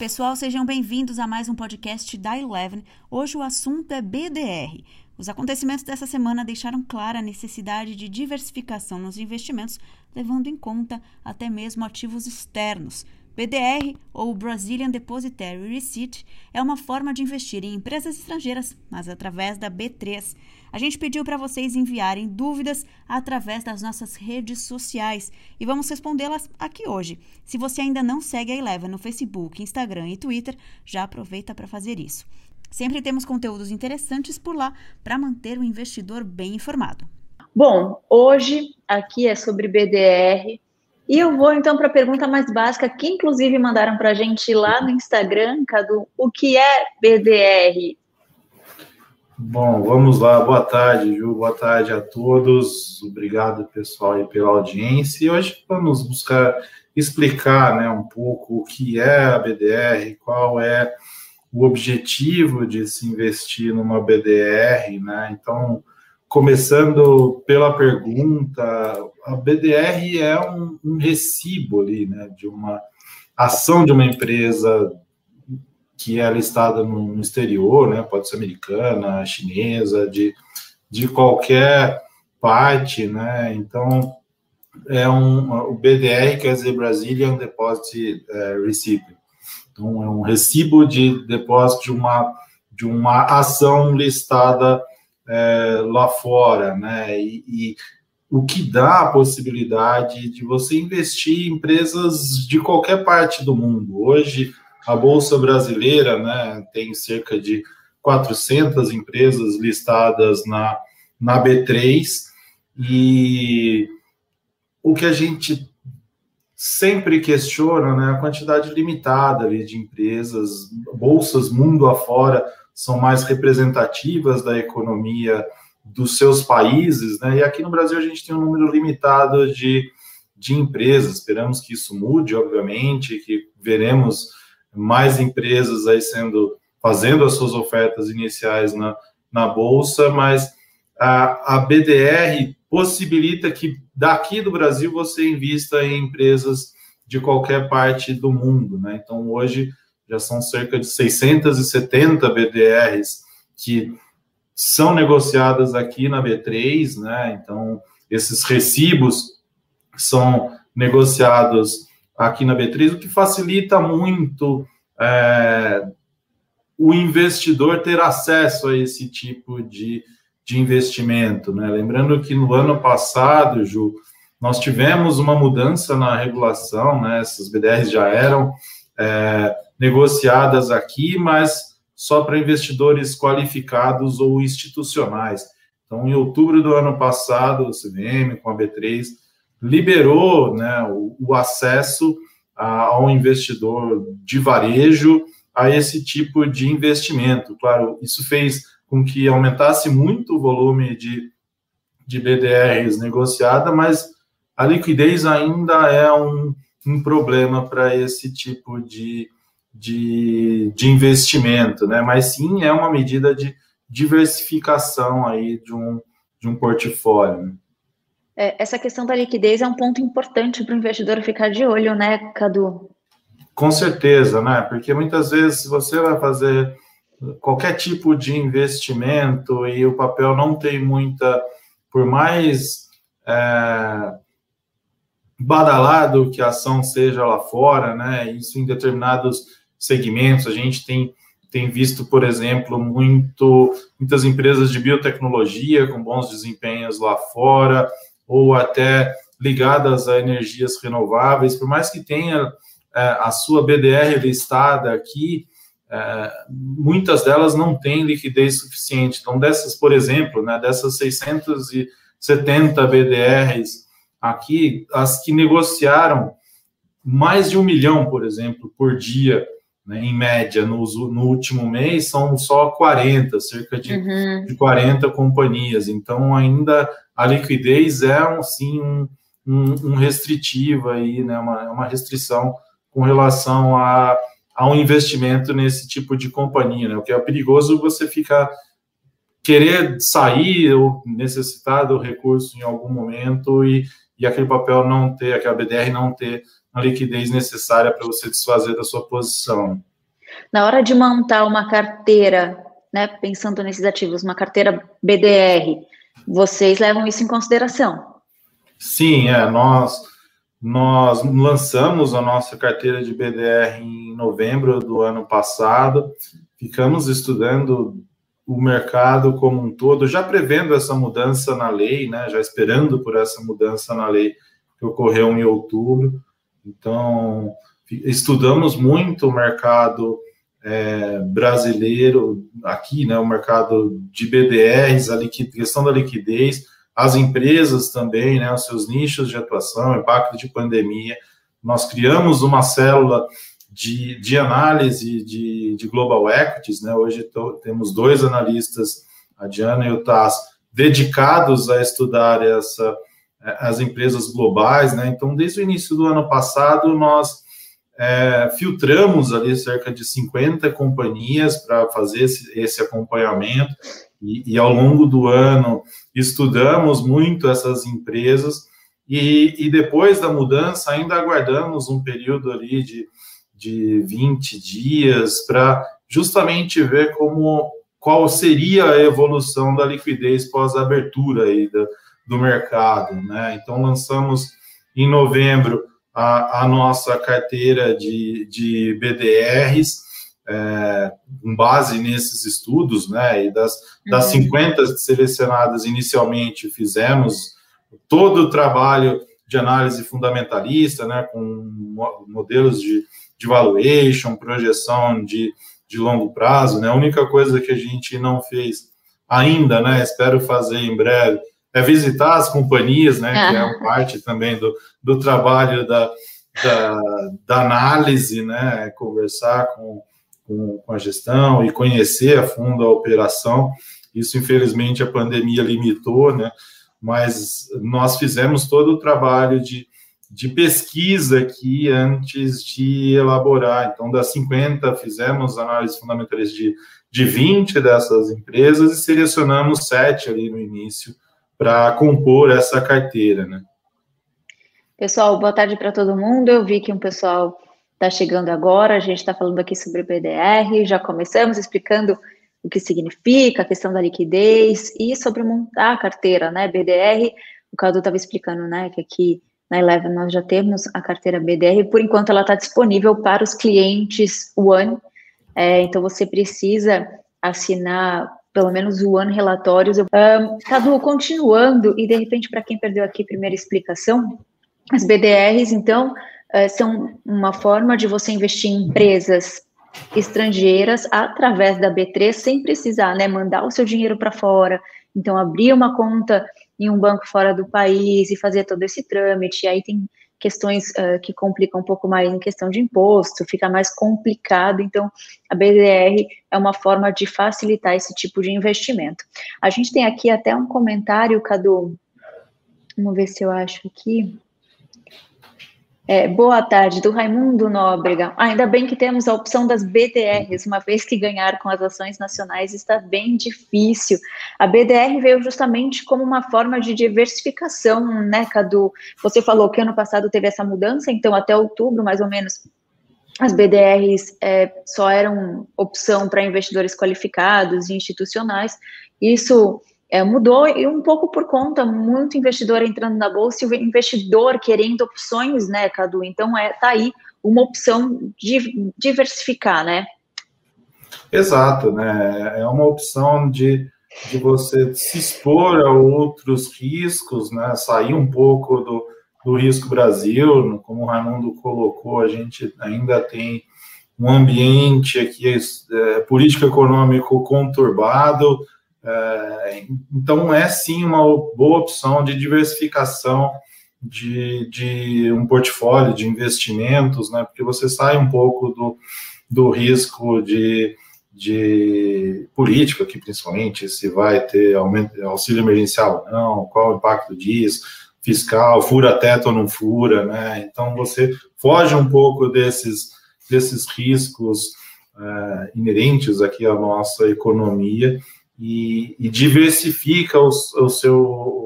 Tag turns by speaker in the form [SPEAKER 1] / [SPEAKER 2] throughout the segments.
[SPEAKER 1] Pessoal, sejam bem-vindos a mais um podcast da Eleven. Hoje o assunto é BDR. Os acontecimentos dessa semana deixaram clara a necessidade de diversificação nos investimentos, levando em conta até mesmo ativos externos. BDR, ou Brazilian Depositary Receipt, é uma forma de investir em empresas estrangeiras, mas através da B3. A gente pediu para vocês enviarem dúvidas através das nossas redes sociais e vamos respondê-las aqui hoje. Se você ainda não segue a Eleven no Facebook, Instagram e Twitter, já aproveita para fazer isso. Sempre temos conteúdos interessantes por lá para manter o investidor bem informado.
[SPEAKER 2] Bom, hoje aqui é sobre BDR, e eu vou então para a pergunta mais básica, que inclusive mandaram para a gente lá no Instagram, Cadu. O que é BDR?
[SPEAKER 3] Bom, vamos lá. Boa tarde, Ju. Boa tarde a todos. Obrigado, pessoal, pela audiência. E hoje vamos buscar explicar né, um pouco o que é a BDR, qual é o objetivo de se investir numa BDR, né? Então, começando pela pergunta, a BDR é um, um, recibo ali, né, de uma ação de uma empresa que é listada no, exterior, né, pode ser americana, chinesa, de, de qualquer parte, né, então é um, o BDR quer dizer Brazilian Deposit é, Receipt, então é um recibo de depósito de uma, de uma ação listada é, lá fora, né? E, e, o que dá a possibilidade de você investir em empresas de qualquer parte do mundo. Hoje, a Bolsa Brasileira né, tem cerca de 400 empresas listadas na, na B3 e o que a gente sempre questiona né, a quantidade limitada ali, de empresas, bolsas mundo afora são mais representativas da economia dos seus países, né? E aqui no Brasil a gente tem um número limitado de, de empresas. Esperamos que isso mude, obviamente, que veremos mais empresas aí sendo fazendo as suas ofertas iniciais na, na bolsa, mas a, a BDR possibilita que daqui do Brasil você invista em empresas de qualquer parte do mundo, né? Então hoje já são cerca de 670 BDRs que são negociadas aqui na B3, né? Então, esses recibos são negociados aqui na B3, o que facilita muito é, o investidor ter acesso a esse tipo de, de investimento, né? Lembrando que no ano passado, Ju, nós tivemos uma mudança na regulação, né? Essas BDRs já eram é, negociadas aqui, mas só para investidores qualificados ou institucionais. Então, em outubro do ano passado, o CVM, com a B3, liberou né, o, o acesso a, ao investidor de varejo a esse tipo de investimento. Claro, isso fez com que aumentasse muito o volume de, de BDRs negociada, mas a liquidez ainda é um, um problema para esse tipo de, de, de investimento, né? Mas sim é uma medida de diversificação aí de um, de um portfólio.
[SPEAKER 2] É, essa questão da liquidez é um ponto importante para o investidor ficar de olho, né, Cadu?
[SPEAKER 3] Com certeza, né? Porque muitas vezes você vai fazer qualquer tipo de investimento e o papel não tem muita, por mais é, badalado que a ação seja lá fora, né? Isso em determinados segmentos. A gente tem, tem visto, por exemplo, muito, muitas empresas de biotecnologia com bons desempenhos lá fora, ou até ligadas a energias renováveis, por mais que tenha é, a sua BDR listada aqui, é, muitas delas não têm liquidez suficiente. Então, dessas, por exemplo, né, dessas 670 BDRs aqui, as que negociaram mais de um milhão, por exemplo, por dia, né, em média, no, no, último mês, são só 40, cerca de, uhum. de 40 companhias. Então, ainda a liquidez é, um, sim, um, um, um restritivo aí, né, uma, uma restrição com relação a, a um investimento nesse tipo de companhia, né, o que é perigoso você ficar querer sair ou necessitar do recurso em algum momento e, e aquele papel não ter, aquela BDR não ter a liquidez necessária para você desfazer da sua posição.
[SPEAKER 2] Na hora de montar uma carteira, né, pensando nesses ativos, uma carteira BDR, vocês levam isso em consideração?
[SPEAKER 3] Sim, é, nós nós lançamos a nossa carteira de BDR em novembro do ano passado. Ficamos estudando o mercado como um todo, já prevendo essa mudança na lei, né, já esperando por essa mudança na lei que ocorreu em outubro. Então, estudamos muito o mercado é, brasileiro aqui, né, o mercado de BDRs, a questão da liquidez, as empresas também, né, os seus nichos de atuação, impacto de pandemia. Nós criamos uma célula de, de análise de, de global equities, né? Hoje tô, temos dois analistas, a Diana e o Taz, dedicados a estudar essa, as empresas globais, né? Então, desde o início do ano passado, nós é, filtramos ali cerca de 50 companhias para fazer esse, esse acompanhamento e, e, ao longo do ano estudamos muito essas empresas e, e depois da mudança ainda aguardamos um período ali de de 20 dias para justamente ver como qual seria a evolução da liquidez pós-abertura aí do, do mercado, né? Então lançamos em novembro a, a nossa carteira de, de BDRs, é, com base nesses estudos, né? E das, das uhum. 50 selecionadas inicialmente, fizemos todo o trabalho de análise fundamentalista, né? Com modelos de de valuation, projeção de, de longo prazo, né? A única coisa que a gente não fez ainda, né? Espero fazer em breve, é visitar as companhias, né? Que é parte também do, do trabalho da, da, da análise, né? Conversar com, com, com a gestão e conhecer a fundo a operação. Isso, infelizmente, a pandemia limitou, né? Mas nós fizemos todo o trabalho de de pesquisa aqui antes de elaborar. Então, das 50, fizemos análise fundamentalista de, de 20 dessas empresas e selecionamos sete ali no início para compor essa carteira, né?
[SPEAKER 2] Pessoal, boa tarde para todo mundo. Eu vi que um pessoal está chegando agora. A gente está falando aqui sobre BDR. Já começamos explicando o que significa, a questão da liquidez e sobre montar a carteira, né? BDR. O Cadu estava explicando, né, que aqui na Eleven nós já temos a carteira BDR, por enquanto ela está disponível para os clientes One, é, então você precisa assinar pelo menos o One Relatórios. Um, Cadu, continuando, e de repente, para quem perdeu aqui a primeira explicação, as BDRs, então, uh, são uma forma de você investir em empresas estrangeiras através da B3 sem precisar né, mandar o seu dinheiro para fora. Então, abrir uma conta em um banco fora do país e fazer todo esse trâmite. E aí tem questões uh, que complicam um pouco mais em questão de imposto, fica mais complicado. Então, a BDR é uma forma de facilitar esse tipo de investimento. A gente tem aqui até um comentário, Cadu. Vamos ver se eu acho aqui. É, boa tarde, do Raimundo Nóbrega. Ainda bem que temos a opção das BDRs, uma vez que ganhar com as ações nacionais está bem difícil. A BDR veio justamente como uma forma de diversificação, né, Cadu? Você falou que ano passado teve essa mudança, então até outubro, mais ou menos, as BDRs é, só eram opção para investidores qualificados e institucionais. Isso é, mudou e um pouco por conta, muito investidor entrando na bolsa e o investidor querendo opções, né, Cadu? Então, é, tá aí uma opção de diversificar, né?
[SPEAKER 3] Exato, né? É uma opção de, de você se expor a outros riscos, né? Sair um pouco do, do risco Brasil, como o Raimundo colocou, a gente ainda tem um ambiente aqui é, político econômico conturbado, então, é sim uma boa opção de diversificação de, de um portfólio de investimentos, né? Porque você sai um pouco do, do risco de, de política aqui, principalmente, se vai ter aumento, auxílio emergencial ou não, qual o impacto disso, fiscal, fura teto ou não fura, né? Então, você foge um pouco desses, desses riscos é, inerentes aqui à nossa economia e, e diversifica o, o, seu,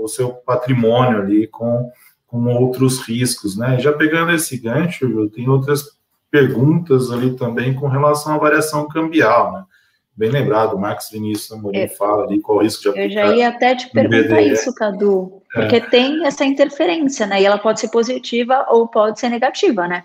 [SPEAKER 3] o seu patrimônio ali com, com outros riscos, né? Já pegando esse gancho, tem outras perguntas ali também com relação à variação cambial, né? Bem lembrado, o Max Vinícius Amorim é, fala ali qual o risco de
[SPEAKER 2] aplicar. Eu já ia até te perguntar isso, Cadu, porque é. tem essa interferência, né? E ela pode ser positiva ou pode ser negativa, né?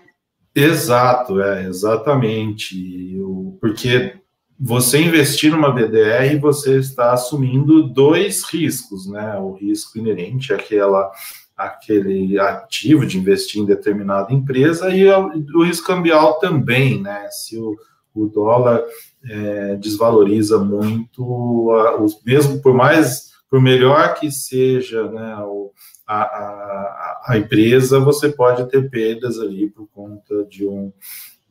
[SPEAKER 3] Exato, é, exatamente. Porque você investir numa BDR, você está assumindo dois riscos, né? O risco inerente àquela, àquele ativo de investir em determinada empresa e o risco cambial também, né? Se o, o dólar é, desvaloriza muito, a, os, mesmo por mais, por melhor que seja, né? A, a, a empresa, você pode ter perdas ali por conta de um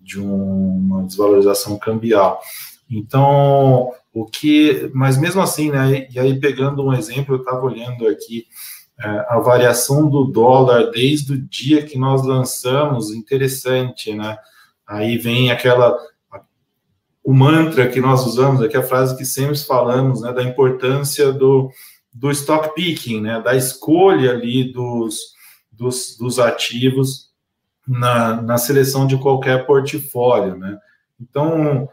[SPEAKER 3] de uma desvalorização cambial. Então, o que, mas mesmo assim, né, e aí pegando um exemplo, eu estava olhando aqui é, a variação do dólar desde o dia que nós lançamos, interessante, né? Aí vem aquela o mantra que nós usamos aqui, a frase que sempre falamos, né, da importância do, do stock picking, né, da escolha ali dos, dos, dos ativos na, na seleção de qualquer portfólio, né. Então,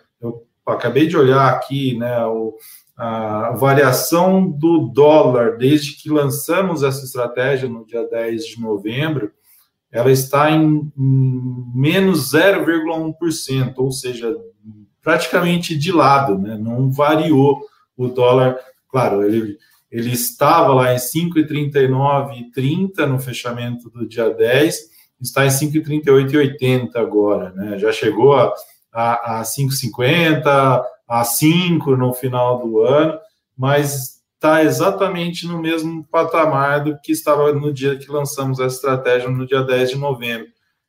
[SPEAKER 3] acabei de olhar aqui, né, o, a variação do dólar. Desde que lançamos essa estratégia no dia 10 de novembro, ela está em, em menos 0,1%, ou seja, praticamente de lado, né, não variou o dólar, claro, ele, ele estava lá em 5,39,30 no fechamento do dia 10, está em 5,38,80 agora, né, já chegou a a, a 5,50, a 5 no final do ano, mas está exatamente no mesmo patamar do que estava no dia que lançamos a estratégia, no dia 10 de novembro.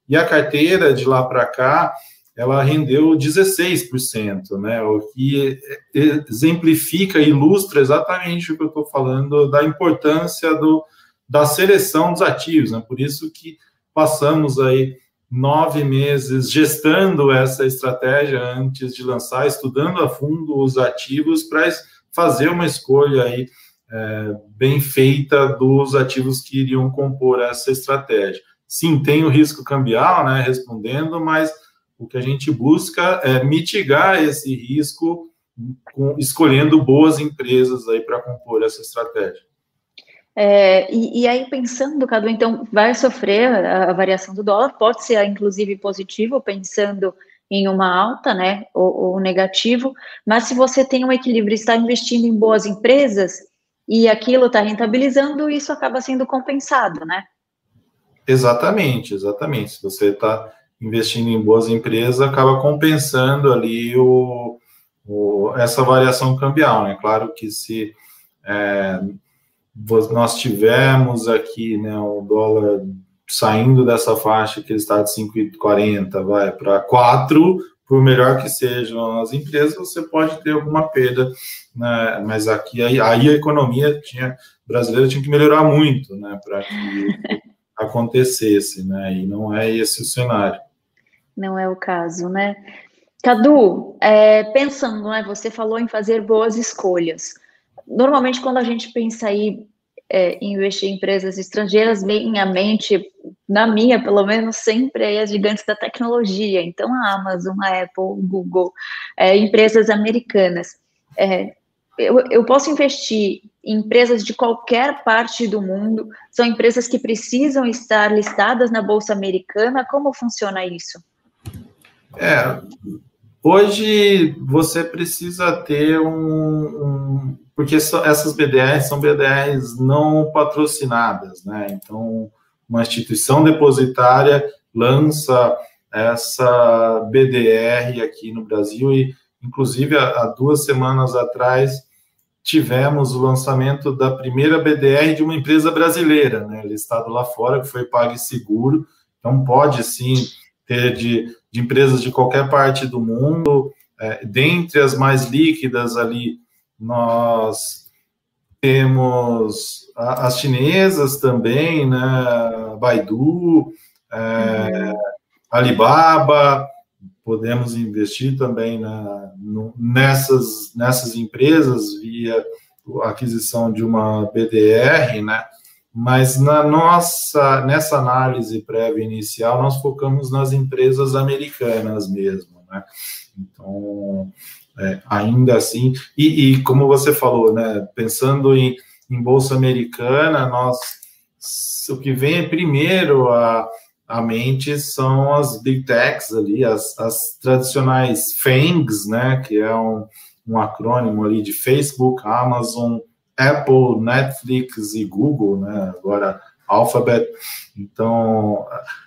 [SPEAKER 3] E a carteira de lá para cá, ela rendeu 16%, né? O que exemplifica, ilustra exatamente o que eu estou falando da importância do, da seleção dos ativos, né? Por isso que passamos aí nove meses gestando essa estratégia antes de lançar, estudando a fundo os ativos para fazer uma escolha aí é, bem feita dos ativos que iriam compor essa estratégia. Sim, tem o risco cambial, né, respondendo, mas o que a gente busca é mitigar esse risco com, escolhendo boas empresas aí para compor essa estratégia.
[SPEAKER 2] É, e, e, aí, pensando, Cadu, então, vai sofrer a, a, variação do dólar, pode ser, inclusive, positivo, pensando em uma alta, né, ou, ou negativo, mas se você tem um equilíbrio, está investindo em boas empresas e aquilo está rentabilizando, isso acaba sendo compensado, né?
[SPEAKER 3] Exatamente, exatamente. Se você está investindo em boas empresas, acaba compensando ali o, o, essa variação cambial, né? Claro que se é, nós tivemos aqui né, o dólar saindo dessa faixa que ele está de 5,40, vai para 4, por melhor que sejam as empresas, você pode ter alguma perda, né? mas aqui aí, aí a economia tinha, brasileira tinha que melhorar muito né, para que acontecesse, né? e não é esse o cenário.
[SPEAKER 2] Não é o caso, né? Cadu, é, pensando, né, você falou em fazer boas escolhas normalmente quando a gente pensa aí é, em investir em empresas estrangeiras, à mente, na minha pelo menos, sempre aí as gigantes da tecnologia, então a Amazon, a Apple, o Google, é, empresas americanas. É, eu, eu posso investir em empresas de qualquer parte do mundo, são empresas que precisam estar listadas na Bolsa Americana, como funciona isso?
[SPEAKER 3] É, hoje você precisa ter um, um porque essas BDRs são BDRs não patrocinadas, né? Então, uma instituição depositária lança essa BDR aqui no Brasil e, inclusive, há duas semanas atrás tivemos o lançamento da primeira BDR de uma empresa brasileira, né, listado lá fora, que foi PagSeguro. Então, pode sim ter de, de empresas de qualquer parte do mundo, é, dentre as mais líquidas ali, nós temos as chinesas também, né? Baidu, é, uhum. Alibaba, podemos investir também na, no, nessas, nessas empresas via aquisição de uma BDR, né? Mas na nossa, nessa análise prévia inicial, nós focamos nas empresas americanas mesmo, né? Então, é, ainda assim, e, e, como você falou, né, pensando em, em Bolsa Americana, nós, o que vem primeiro a, a mente são as big techs ali, as, as tradicionais FANGs, né, que é um, um acrônimo ali de Facebook, Amazon, Apple, Netflix e Google, né? Agora Alphabet. Então,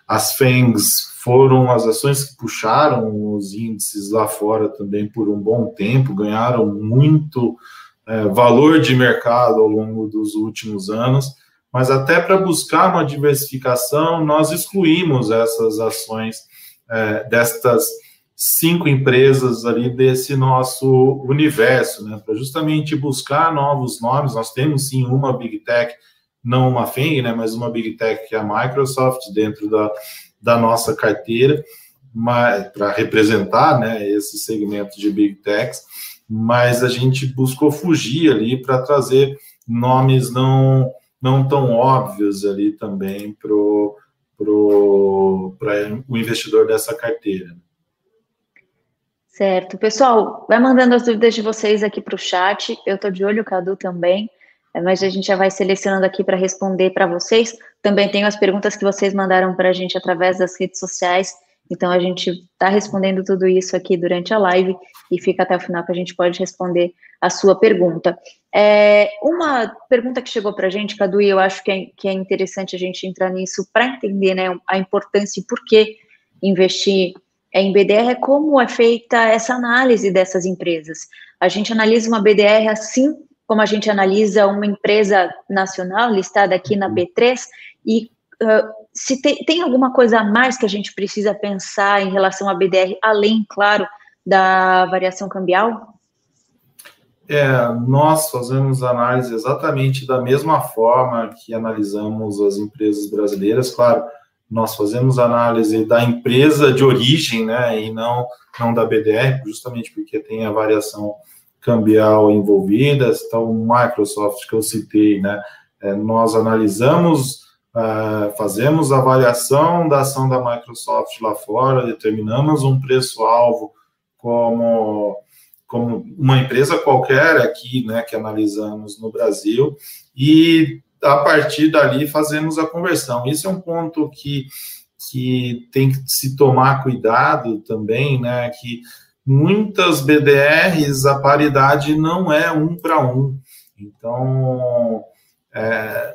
[SPEAKER 3] as FANGs foram as ações que puxaram os índices lá fora também por um bom tempo, ganharam muito é, valor de mercado ao longo dos últimos anos, mas até para buscar uma diversificação, nós excluímos essas ações é, destas cinco empresas ali desse nosso universo, né, para justamente buscar novos nomes. Nós temos sim uma Big Tech, não uma FENG, né, mas uma Big Tech que é a Microsoft dentro da, da nossa carteira, para representar né, esse segmento de Big Techs, mas a gente buscou fugir ali para trazer nomes não, não tão óbvios ali também para pro, o investidor dessa carteira.
[SPEAKER 2] Certo. Pessoal, vai mandando as dúvidas de vocês aqui para o chat. Eu estou de olho, Cadu também, é, mas a gente já vai selecionando aqui para responder para vocês. Também tenho as perguntas que vocês mandaram para a gente através das redes sociais. Então, a gente está respondendo tudo isso aqui durante a live e fica até o final que a gente pode responder a sua pergunta. É, uma pergunta que chegou para a gente, Cadu, e eu acho que é, que é interessante a gente entrar nisso para entender né, a importância e por que investir em BDR é como é feita essa análise dessas empresas. A gente analisa uma BDR assim como a gente analisa uma empresa nacional listada aqui na B3 e uh, se tem, tem alguma coisa a mais que a gente precisa pensar em relação à BDR, além, claro, da variação cambial?
[SPEAKER 3] É, nós fazemos análise exatamente da mesma forma que analisamos as empresas brasileiras, claro, nós fazemos análise da empresa de origem, né, e não, não da BDR, justamente porque tem a variação cambial envolvida. Então, Microsoft que eu citei, né, é, nós analisamos, uh, fazemos avaliação da ação da Microsoft lá fora, determinamos um preço-alvo como como uma empresa qualquer aqui, né, que analisamos no Brasil, e a partir dali fazemos a conversão. Isso é um ponto que, que tem que se tomar cuidado também, né? Que muitas BDRs a paridade não é um para um. Então, é,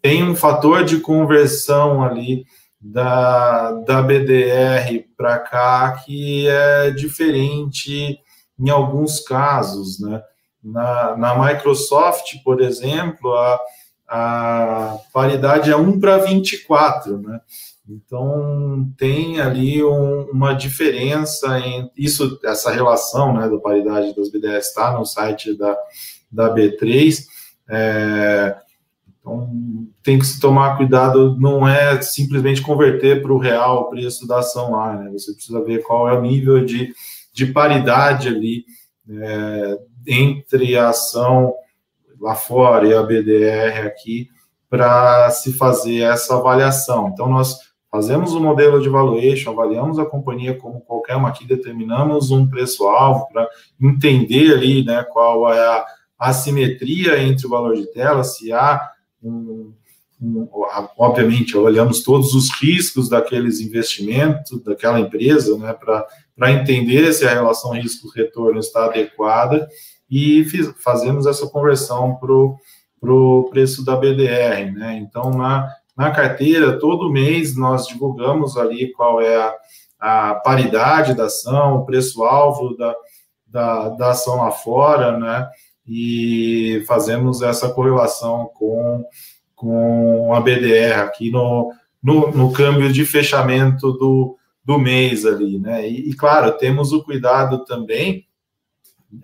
[SPEAKER 3] tem um fator de conversão ali da, da BDR para cá que é diferente em alguns casos, né? Na, na Microsoft, por exemplo, a, a paridade é 1 para 24, né? Então tem ali um, uma diferença em isso, essa relação né, da paridade das BDS está no site da, da B3. É, então tem que se tomar cuidado, não é simplesmente converter para o real o preço da ação lá, né? Você precisa ver qual é o nível de, de paridade ali é, entre a ação lá fora e a BDR aqui para se fazer essa avaliação. Então, nós fazemos um modelo de valuation, avaliamos a companhia como qualquer uma aqui, determinamos um preço-alvo para entender ali né, qual é a assimetria entre o valor de tela, se há um, um, obviamente, olhamos todos os riscos daqueles investimentos, daquela empresa, né, para entender se a relação risco-retorno está adequada e fiz, fazemos essa conversão para o preço da BDR. Né? Então, na, na carteira, todo mês nós divulgamos ali qual é a, a paridade da ação, o preço-alvo da, da, da ação lá fora, né? e fazemos essa correlação com, com a BDR aqui no, no, no câmbio de fechamento do, do mês ali, né? E, e, claro, temos o cuidado também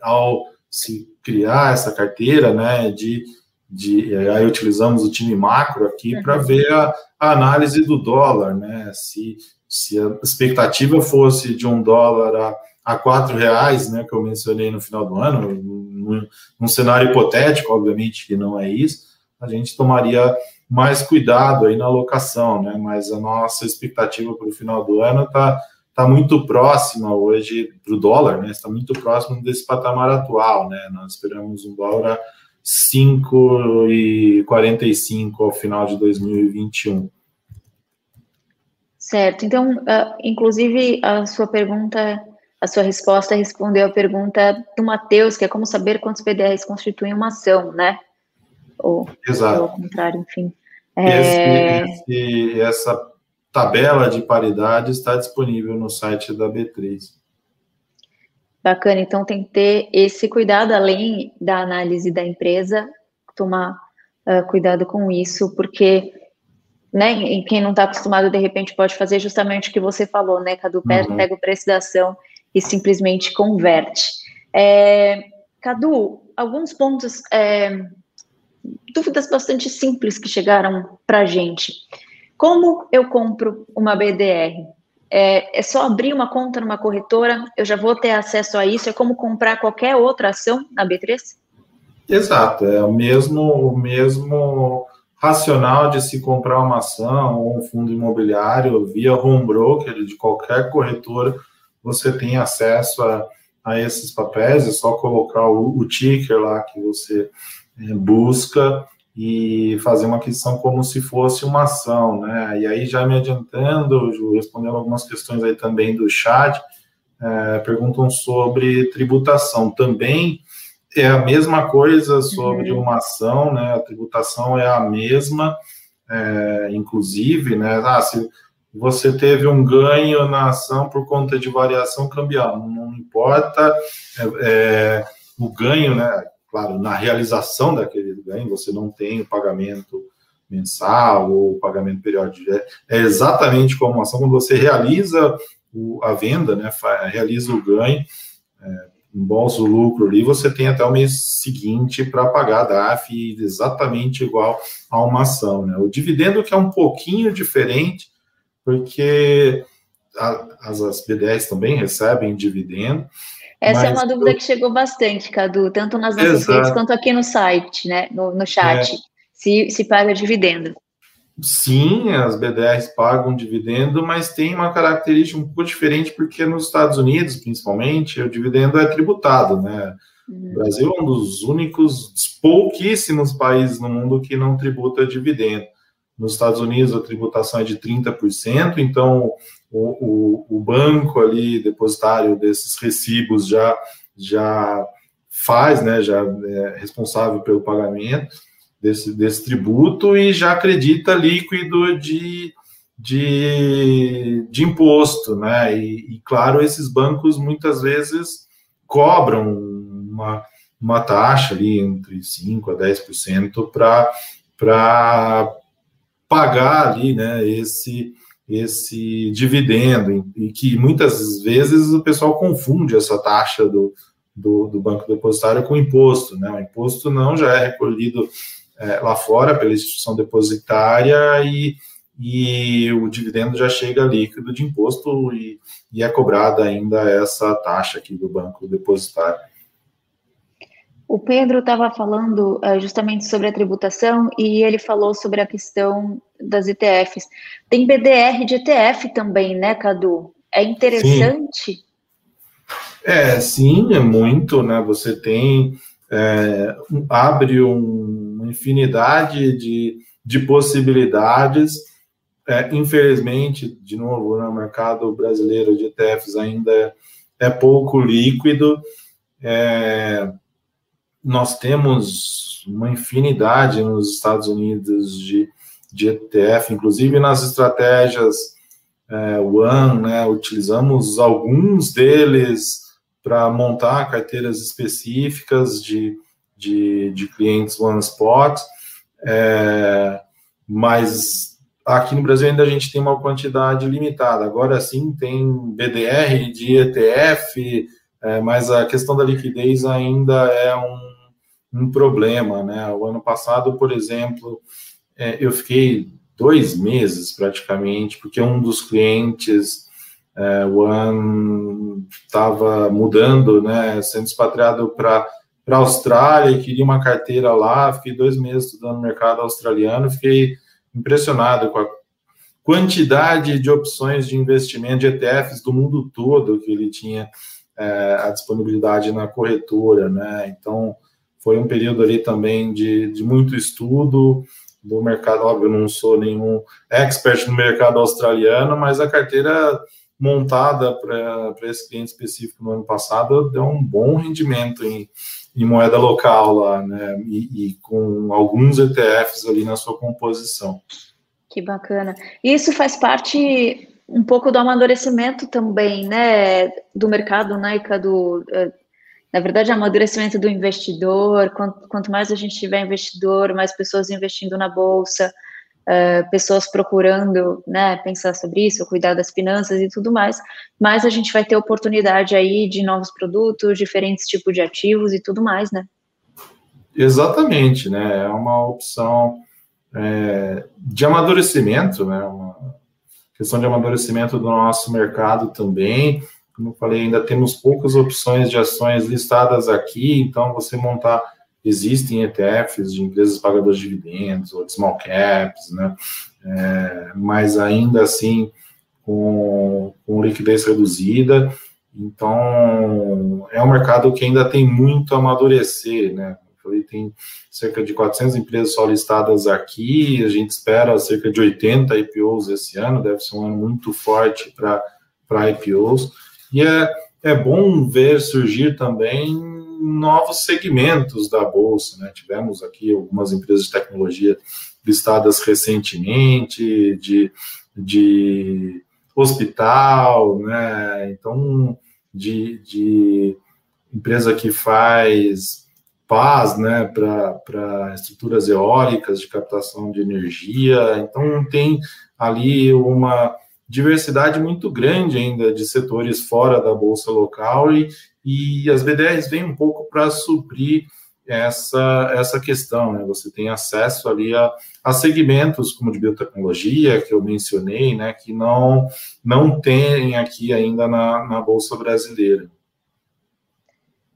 [SPEAKER 3] ao se criar essa carteira, né, de, de aí utilizamos o time macro aqui para uhum. ver a, a, análise do dólar, né, se, se a expectativa fosse de um dólar a, a quatro reais, né, que eu mencionei no final do ano, num, num cenário hipotético, obviamente que não é isso, a gente tomaria mais cuidado aí na alocação, né? Mas a nossa expectativa para o final do ano está tá muito próxima hoje para o dólar, né? Está muito próximo desse patamar atual, né? Nós esperamos um dólar a 5,45 ao final de 2021.
[SPEAKER 2] Certo. Então, uh, inclusive, a sua pergunta, a sua resposta respondeu a pergunta do Matheus, que é como saber quantos PDRs constituem uma ação, né? Ou,
[SPEAKER 3] Exato.
[SPEAKER 2] ou ao contrário, enfim.
[SPEAKER 3] É... Esse, esse, essa tabela de paridade está disponível no site da B3.
[SPEAKER 2] Bacana, então tem que ter esse cuidado, além da análise da empresa, tomar uh, cuidado com isso, porque né, quem não está acostumado, de repente, pode fazer justamente o que você falou, né, Cadu? Uhum. Pega o preço da ação e simplesmente converte. É, Cadu, alguns pontos é, dúvidas bastante simples que chegaram para a gente. Como eu compro uma BDR? É, é, só abrir uma conta numa corretora, eu já vou ter acesso a isso, é como comprar qualquer outra ação na B3?
[SPEAKER 3] Exato, é o mesmo, o mesmo racional de se comprar uma ação ou um fundo imobiliário via home broker de qualquer corretora, você tem acesso a, a esses papéis, é só colocar o, o ticker lá que você é, busca e fazer uma aquisição como se fosse uma ação, né? E aí, já me adiantando, Ju, respondendo algumas questões aí também do chat, é, perguntam sobre tributação. Também é a mesma coisa sobre uhum. uma ação, né? A tributação é a mesma, é, inclusive, né? Ah, se você teve um ganho na ação por conta de variação cambial, não importa é, é o ganho, né? Claro, na realização daquele ganho, você não tem o pagamento mensal ou pagamento periódico. É, é exatamente como uma ação, quando você realiza o, a venda, né, realiza o ganho, é, embolsa o lucro ali, você tem até o mês seguinte para pagar a DAF exatamente igual a uma ação. Né? O dividendo que é um pouquinho diferente, porque a, as, as BDRs também recebem dividendo,
[SPEAKER 2] essa Mas, é uma dúvida que chegou bastante, Cadu, tanto nas nossas Exato. redes quanto aqui no site, né? No, no chat. É. Se, se paga dividendo.
[SPEAKER 3] Sim, as BDRs pagam dividendo, mas tem uma característica um pouco diferente, porque nos Estados Unidos, principalmente, o dividendo é tributado, né? Uhum. O Brasil é um dos únicos, pouquíssimos países no mundo que não tributa dividendo. Nos Estados Unidos, a tributação é de 30%, então o, o, o banco ali, depositário desses recibos, já, já faz, né, já é responsável pelo pagamento desse, desse tributo e já acredita líquido de, de, de imposto, né? E, e, claro, esses bancos muitas vezes cobram uma, uma taxa ali entre 5% a 10% para pagar ali, né, esse, esse dividendo, e que muitas vezes o pessoal confunde essa taxa do, do, do banco depositário com imposto, né? O imposto não já é recolhido é, lá fora pela instituição depositária e, e o dividendo já chega líquido de imposto e, e é cobrada ainda essa taxa aqui do banco depositário.
[SPEAKER 2] O Pedro estava falando uh, justamente sobre a tributação e ele falou sobre a questão das ETFs. Tem BDR de ETF também, né, Cadu? É interessante?
[SPEAKER 3] Sim. É, sim, é muito, né? Você tem, é, abre um, uma infinidade de, de possibilidades. É, infelizmente, de novo, né, o mercado brasileiro de ETFs ainda é pouco líquido. É, nós temos uma infinidade nos Estados Unidos de, de ETF, inclusive nas estratégias é, One, né, utilizamos alguns deles para montar carteiras específicas de, de, de clientes One Spot, é, mas aqui no Brasil ainda a gente tem uma quantidade limitada. Agora sim tem BDR de ETF, é, mas a questão da liquidez ainda é um um problema, né? O ano passado, por exemplo, é, eu fiquei dois meses praticamente, porque um dos clientes, é, o One, estava mudando, né? Sendo expatriado para para a Austrália queria uma carteira lá. Fiquei dois meses estudando mercado australiano, fiquei impressionado com a quantidade de opções de investimento de ETFs do mundo todo que ele tinha é, a disponibilidade na corretora, né? Então, foi um período ali também de, de muito estudo do mercado. Óbvio, eu não sou nenhum expert no mercado australiano, mas a carteira montada para esse cliente específico no ano passado deu um bom rendimento em, em moeda local lá, né? E, e, com alguns ETFs ali na sua composição.
[SPEAKER 2] Que bacana. Isso faz parte um pouco do amadurecimento também, né, do mercado, né, do, na verdade, amadurecimento do investidor, quanto, quanto, mais a gente tiver investidor, mais pessoas investindo na bolsa, uh, pessoas procurando, né, pensar sobre isso, cuidar das finanças e tudo mais, mais a gente vai ter oportunidade aí de novos produtos, diferentes tipos de ativos e tudo mais, né?
[SPEAKER 3] Exatamente, né, é uma opção é, de amadurecimento, né, uma questão de amadurecimento do nosso mercado também. Como eu falei, ainda temos poucas opções de ações listadas aqui, então você montar, existem ETFs de empresas pagadoras de dividendos ou de small caps, né? É, mas ainda assim com, com liquidez reduzida. Então, é um mercado que ainda tem muito a amadurecer, né? falei, tem cerca de 400 empresas só listadas aqui, a gente espera cerca de 80 IPOs esse ano, deve ser um ano muito forte para IPOs, e é, é bom ver surgir também novos segmentos da Bolsa, né? Tivemos aqui algumas empresas de tecnologia listadas recentemente, de, de hospital, né? Então, de, de empresa que faz paz né, para estruturas eólicas de captação de energia. Então, tem ali uma diversidade muito grande ainda de setores fora da bolsa local e, e as BDRs vêm um pouco para suprir essa, essa questão, né? Você tem acesso ali a, a segmentos como de biotecnologia, que eu mencionei, né? Que não, não tem aqui ainda na, na Bolsa Brasileira.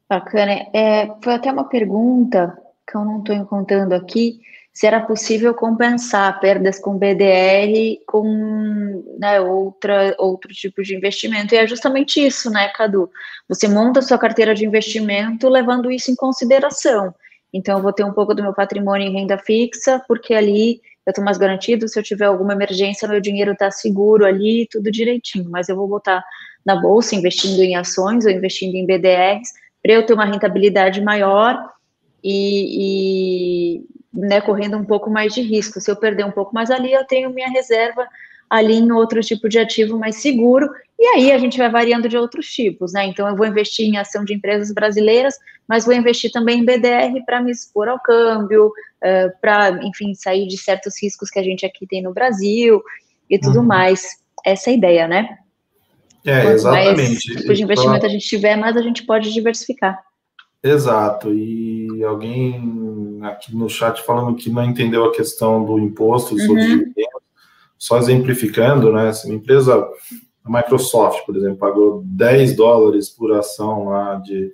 [SPEAKER 2] Bacana. É, foi até uma pergunta que eu não estou encontrando aqui, se era possível compensar perdas com BDR com né, outra, outro tipo de investimento. E é justamente isso, né, Cadu? Você monta sua carteira de investimento levando isso em consideração. Então, eu vou ter um pouco do meu patrimônio em renda fixa, porque ali eu estou mais garantido, se eu tiver alguma emergência, meu dinheiro está seguro ali, tudo direitinho. Mas eu vou botar na bolsa, investindo em ações ou investindo em BDRs, para eu ter uma rentabilidade maior e, e né, correndo um pouco mais de risco. Se eu perder um pouco mais ali, eu tenho minha reserva ali em outro tipo de ativo mais seguro, e aí a gente vai variando de outros tipos, né? Então eu vou investir em ação de empresas brasileiras, mas vou investir também em BDR para me expor ao câmbio, uh, para, enfim, sair de certos riscos que a gente aqui tem no Brasil e tudo uhum. mais. Essa é a ideia, né?
[SPEAKER 3] É, Quanto exatamente. mais
[SPEAKER 2] tipo de investimento a gente tiver, mais a gente pode diversificar.
[SPEAKER 3] Exato. E alguém aqui no chat falando que não entendeu a questão do imposto sobre uhum. dividendos, só exemplificando, né? Se uma empresa, a Microsoft, por exemplo, pagou 10 dólares por ação lá de,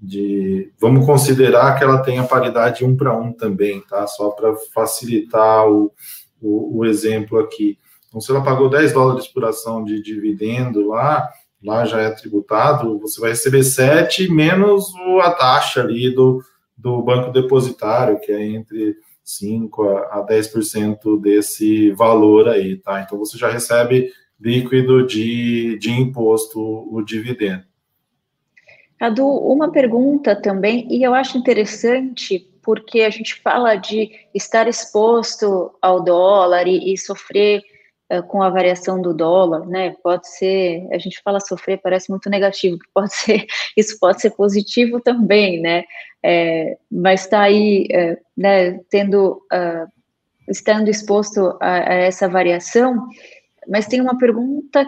[SPEAKER 3] de vamos considerar que ela tenha paridade um para um também, tá? Só para facilitar o, o, o exemplo aqui. Então, se ela pagou 10 dólares por ação de dividendo lá, lá já é tributado, você vai receber 7 menos a taxa ali do, do banco depositário, que é entre 5 a 10% desse valor aí, tá? Então você já recebe líquido de, de imposto o dividendo.
[SPEAKER 2] Cadu, uma pergunta também, e eu acho interessante porque a gente fala de estar exposto ao dólar e, e sofrer com a variação do dólar, né? Pode ser, a gente fala sofrer, parece muito negativo, pode ser, isso pode ser positivo também, né? É, mas está aí, é, né, tendo, uh, estando exposto a, a, essa variação, mas tem uma pergunta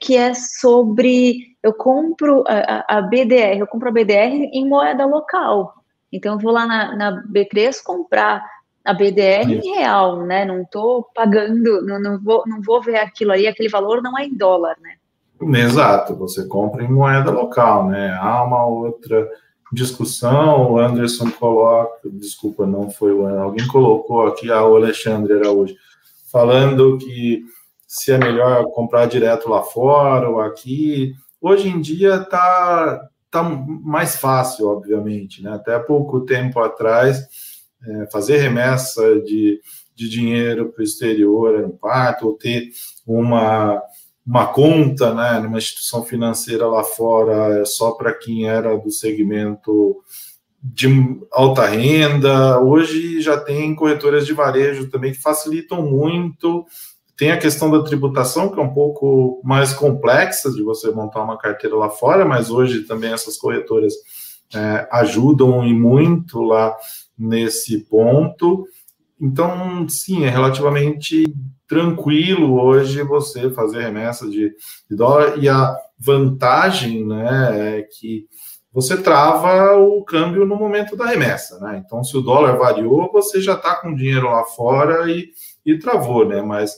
[SPEAKER 2] que é sobre, eu compro a, a BDR, eu compro a BDR em moeda local, então eu vou lá na, na B3 comprar a BDR em real, né? Não estou pagando, não, não, vou, não vou ver aquilo aí, aquele valor não é em dólar, né?
[SPEAKER 3] Exato, você compra em moeda local, né? Há uma outra discussão, o Anderson coloca, desculpa, não foi o alguém colocou aqui, ah, o Alexandre era hoje, falando que se é melhor comprar direto lá fora ou aqui. Hoje em dia está tá mais fácil, obviamente, né? Até pouco tempo atrás, é, fazer remessa de, de dinheiro para o exterior era um parto, ou ter uma, uma conta né, numa instituição financeira lá fora é só para quem era do segmento de alta renda. Hoje já tem corretoras de varejo também que facilitam muito. Tem a questão da tributação, que é um pouco mais complexa de você montar uma carteira lá fora, mas hoje também essas corretoras é, ajudam e muito lá nesse ponto. Então, sim, é relativamente tranquilo hoje você fazer remessa de, de dólar e a vantagem né, é que você trava o câmbio no momento da remessa, né? Então, se o dólar variou, você já está com dinheiro lá fora e, e travou, né? Mas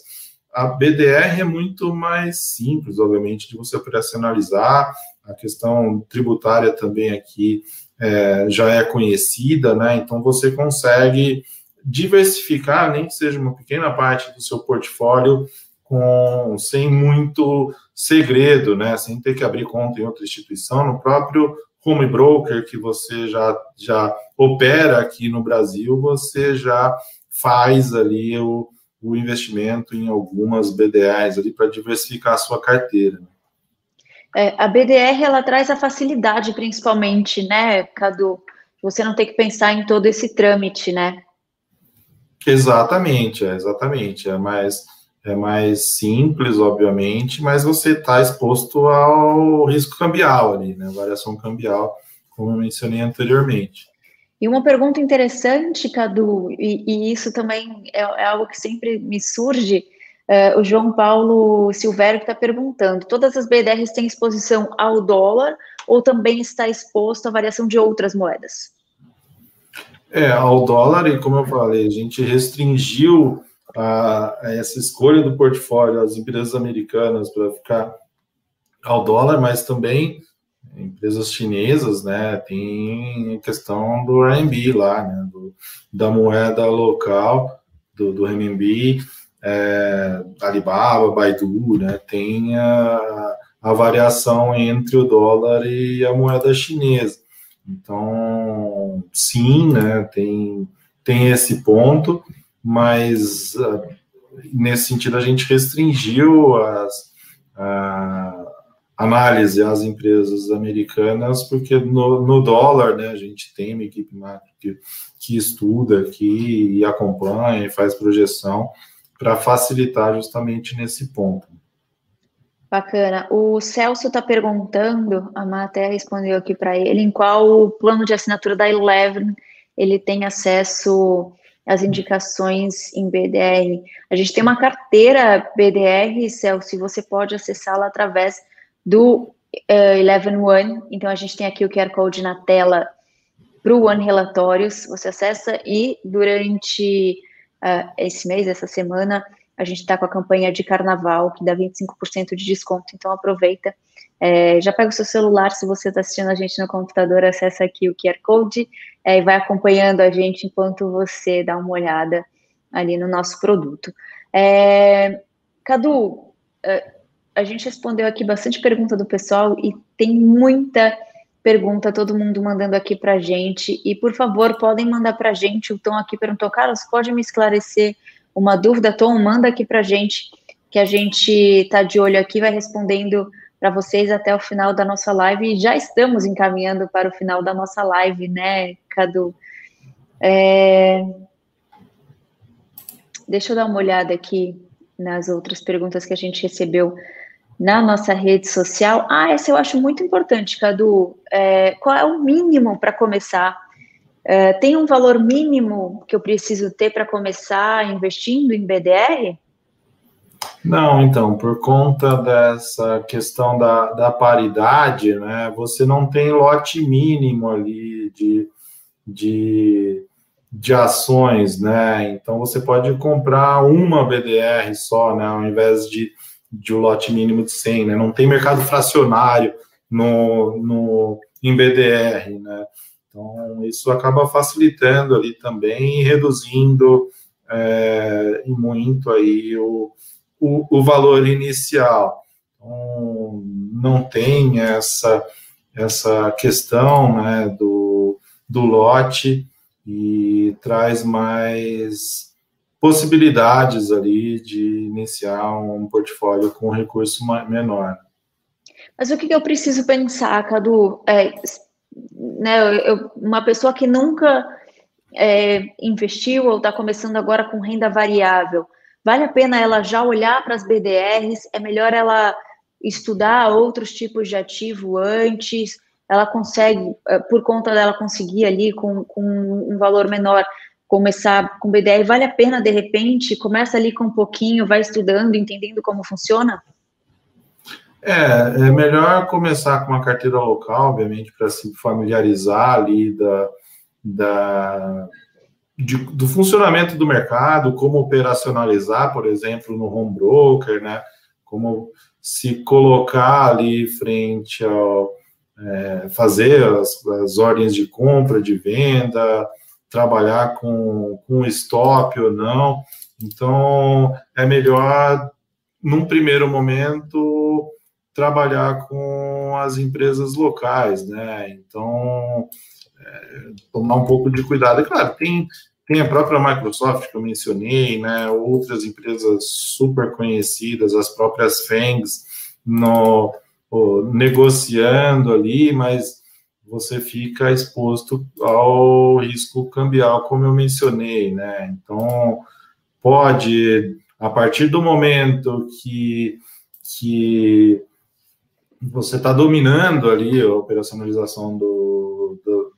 [SPEAKER 3] a BDR é muito mais simples, obviamente, de você operacionalizar. A questão tributária também aqui é, já é conhecida, né? Então, você consegue diversificar, nem que seja uma pequena parte do seu portfólio, com, sem muito segredo, né? Sem ter que abrir conta em outra instituição, no próprio home broker que você já, já opera aqui no Brasil, você já faz ali o, o investimento em algumas BDRs ali para diversificar a sua carteira.
[SPEAKER 2] É, a BDR ela traz a facilidade, principalmente, né, Cadu? Você não tem que pensar em todo esse trâmite, né?
[SPEAKER 3] Exatamente, é, exatamente. É mais é mais simples, obviamente, mas você está exposto ao risco cambial ali, né? Variação cambial, como eu mencionei anteriormente.
[SPEAKER 2] E uma pergunta interessante, Cadu, e, e isso também é, é, algo que sempre me surge. Uh, o João Paulo Silvério está perguntando: todas as BDRs têm exposição ao dólar ou também está exposto à variação de outras moedas?
[SPEAKER 3] É, ao dólar, e como eu falei, a gente restringiu a, a essa escolha do portfólio às empresas americanas para ficar ao dólar, mas também empresas chinesas, né, tem a questão do RMB lá, né, do, da moeda local, do, do RMB, é, Alibaba, Baidu, né, tem a, a variação entre o dólar e a moeda chinesa. Então, sim, né, tem, tem esse ponto, mas uh, nesse sentido a gente restringiu as, a análise às empresas americanas, porque no, no, dólar, né, a gente tem uma equipe que, que estuda aqui e acompanha e faz projeção para facilitar justamente nesse ponto.
[SPEAKER 2] Bacana. O Celso está perguntando, a Má até respondeu aqui para ele, em qual plano de assinatura da Eleven ele tem acesso as indicações em BDR. A gente tem uma carteira BDR, Celso, você pode acessá-la através do uh, Eleven One. Então, a gente tem aqui o QR Code na tela para o One Relatórios. Você acessa e durante uh, esse mês, essa semana, a gente está com a campanha de carnaval, que dá 25% de desconto. Então, aproveita é, já pega o seu celular, se você está assistindo a gente no computador, acessa aqui o QR Code é, e vai acompanhando a gente enquanto você dá uma olhada ali no nosso produto. É, Cadu, é, a gente respondeu aqui bastante pergunta do pessoal e tem muita pergunta, todo mundo mandando aqui para gente. E, por favor, podem mandar para gente. O Tom aqui perguntou, Carlos, pode me esclarecer uma dúvida? Tom, manda aqui para gente, que a gente está de olho aqui, vai respondendo para vocês até o final da nossa live. E já estamos encaminhando para o final da nossa live, né, Cadu? É... Deixa eu dar uma olhada aqui nas outras perguntas que a gente recebeu na nossa rede social. Ah, essa eu acho muito importante, Cadu. É, qual é o mínimo para começar? É, tem um valor mínimo que eu preciso ter para começar investindo em BDR?
[SPEAKER 3] Não, então, por conta dessa questão da, da paridade, né, você não tem lote mínimo ali de, de, de ações, né? Então você pode comprar uma BDR só, né, ao invés de, de um lote mínimo de 100, né? Não tem mercado fracionário no, no, em BDR, né? Então isso acaba facilitando ali também e reduzindo é, muito aí o, o, o valor inicial. Então, não tem essa, essa questão né, do, do lote e traz mais possibilidades ali de iniciar um portfólio com recurso menor.
[SPEAKER 2] Mas o que eu preciso pensar, Cadu? É, né, eu, uma pessoa que nunca é, investiu ou está começando agora com renda variável, vale a pena ela já olhar para as BDRs? É melhor ela estudar outros tipos de ativo antes? Ela consegue, é, por conta dela conseguir ali com, com um valor menor, começar com BDR? Vale a pena, de repente? Começa ali com um pouquinho, vai estudando, entendendo como funciona?
[SPEAKER 3] É, é melhor começar com uma carteira local, obviamente, para se familiarizar ali da, da, de, do funcionamento do mercado, como operacionalizar, por exemplo, no home broker, né? Como se colocar ali frente ao é, fazer as, as, ordens de compra, de venda, trabalhar com, com stop ou não. Então, é melhor, num primeiro momento, trabalhar com as empresas locais, né? Então, é, tomar um pouco de cuidado. E, claro, tem, tem a própria Microsoft que eu mencionei, né? Outras empresas super conhecidas, as próprias FANGs, no, negociando ali, mas você fica exposto ao risco cambial, como eu mencionei, né? Então, pode, a partir do momento que, que você está dominando ali a operacionalização do, do,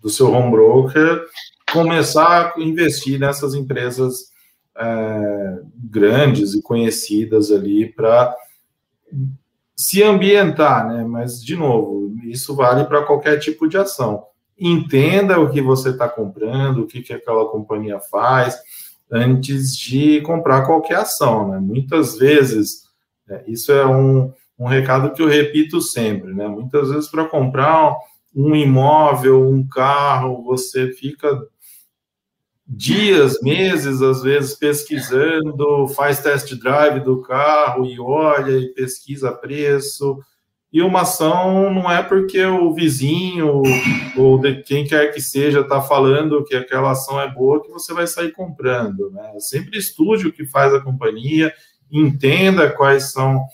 [SPEAKER 3] do, seu home broker, começar a investir nessas empresas é, grandes e conhecidas ali para se ambientar, né? Mas, de novo, isso vale para qualquer tipo de ação. Entenda o que você está comprando, o que, que aquela companhia faz, antes de comprar qualquer ação, né? Muitas vezes, é, isso é um, um recado que eu repito sempre, né? Muitas vezes para comprar um imóvel, um carro, você fica dias, meses, às vezes pesquisando, faz test drive do carro e olha e pesquisa preço. E uma ação não é porque o vizinho ou de quem quer que seja está falando que aquela ação é boa que você vai sair comprando. Né? Sempre estude o que faz a companhia, entenda quais são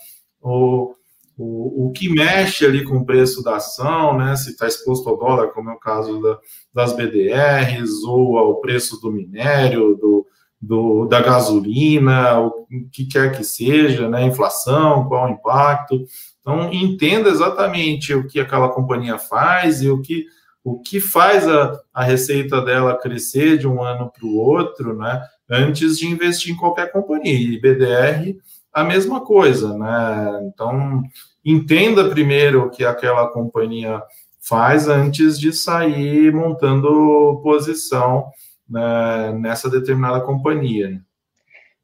[SPEAKER 3] o, o, o que mexe ali com o preço da ação, né? Se está exposto ao dólar, como é o caso da, das BDRs, ou ao preço do minério, do, do, da gasolina, o que quer que seja, né? Inflação, qual o impacto. Então, entenda exatamente o que aquela companhia faz e o que, o que faz a, a receita dela crescer de um ano para o outro, né? Antes de investir em qualquer companhia. E BDR a mesma coisa, né? Então, entenda primeiro o que aquela companhia faz antes de sair montando posição né, nessa determinada companhia.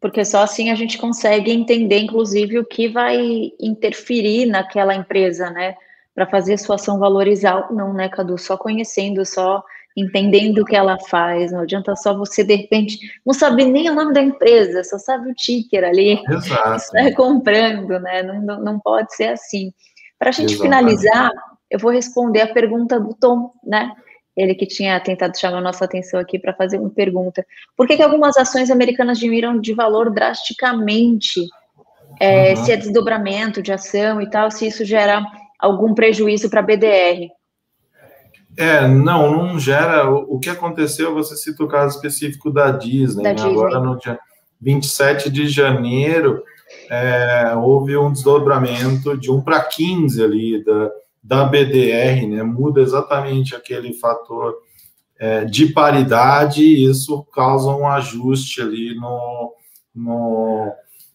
[SPEAKER 2] Porque só assim a gente consegue entender, inclusive, o que vai interferir naquela empresa, né? Para fazer a sua ação valorizar ou não, né, Cadu? Só conhecendo, só entendendo o que ela faz. Não adianta só você, de repente, não saber nem o nome da empresa, só sabe o ticker ali.
[SPEAKER 3] Exato.
[SPEAKER 2] Está comprando, né? Não, não pode ser assim. Para a gente finalizar, eu vou responder a pergunta do Tom, né? Ele que tinha tentado chamar a nossa atenção aqui para fazer uma pergunta. Por que, que algumas ações americanas diminuíram de valor drasticamente? É, uhum. Se é desdobramento de ação e tal, se isso gera algum prejuízo para a BDR?
[SPEAKER 3] É, não, não gera. O, que aconteceu, você cita o caso específico da Disney, da né? Disney. agora no dia 27 de janeiro, é, houve um desdobramento de 1 para 15 ali da, da BDR, né? Muda exatamente aquele fator é, de paridade, e isso causa um ajuste ali no, no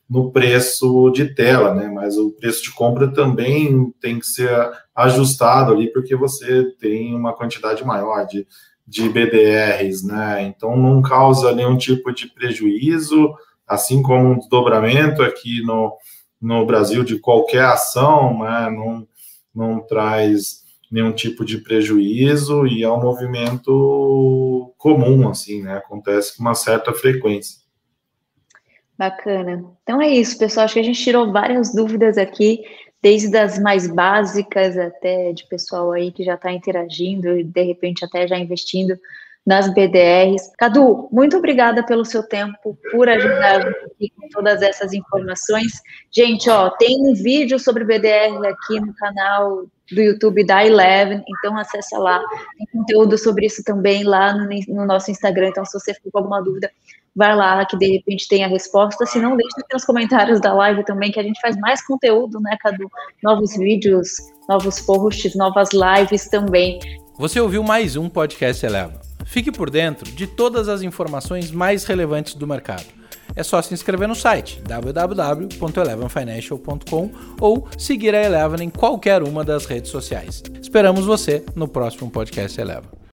[SPEAKER 3] no preço de tela, né? Mas o preço de compra também tem que ser ajustado ali, porque você tem uma quantidade maior de, de BDRs, né? Então não causa nenhum tipo de prejuízo, assim como um desdobramento aqui no, no Brasil de qualquer ação, né? Não, não traz nenhum tipo de prejuízo e é um movimento comum, assim, né? Acontece com uma certa frequência.
[SPEAKER 2] Bacana. Então é isso, pessoal. Acho que a gente tirou várias dúvidas aqui, desde as mais básicas até de pessoal aí que já está interagindo e de repente até já investindo nas BDRs. Cadu, muito obrigada pelo seu tempo, por ajudar aqui com todas essas informações. Gente, ó, tem um vídeo sobre BDR aqui no canal do YouTube da Eleven, então acessa lá. Tem conteúdo sobre isso também lá no, no nosso Instagram, então se você ficou com alguma dúvida, vai lá que de repente tem a resposta. Se não, deixa aqui nos comentários da live também, que a gente faz mais conteúdo, né, Cadu? Novos vídeos, novos posts, novas lives também.
[SPEAKER 4] Você ouviu mais um podcast Eleva. Fique por dentro de todas as informações mais relevantes do mercado. É só se inscrever no site www.elevenfinancial.com ou seguir a Eleven em qualquer uma das redes sociais. Esperamos você no próximo podcast Eleva.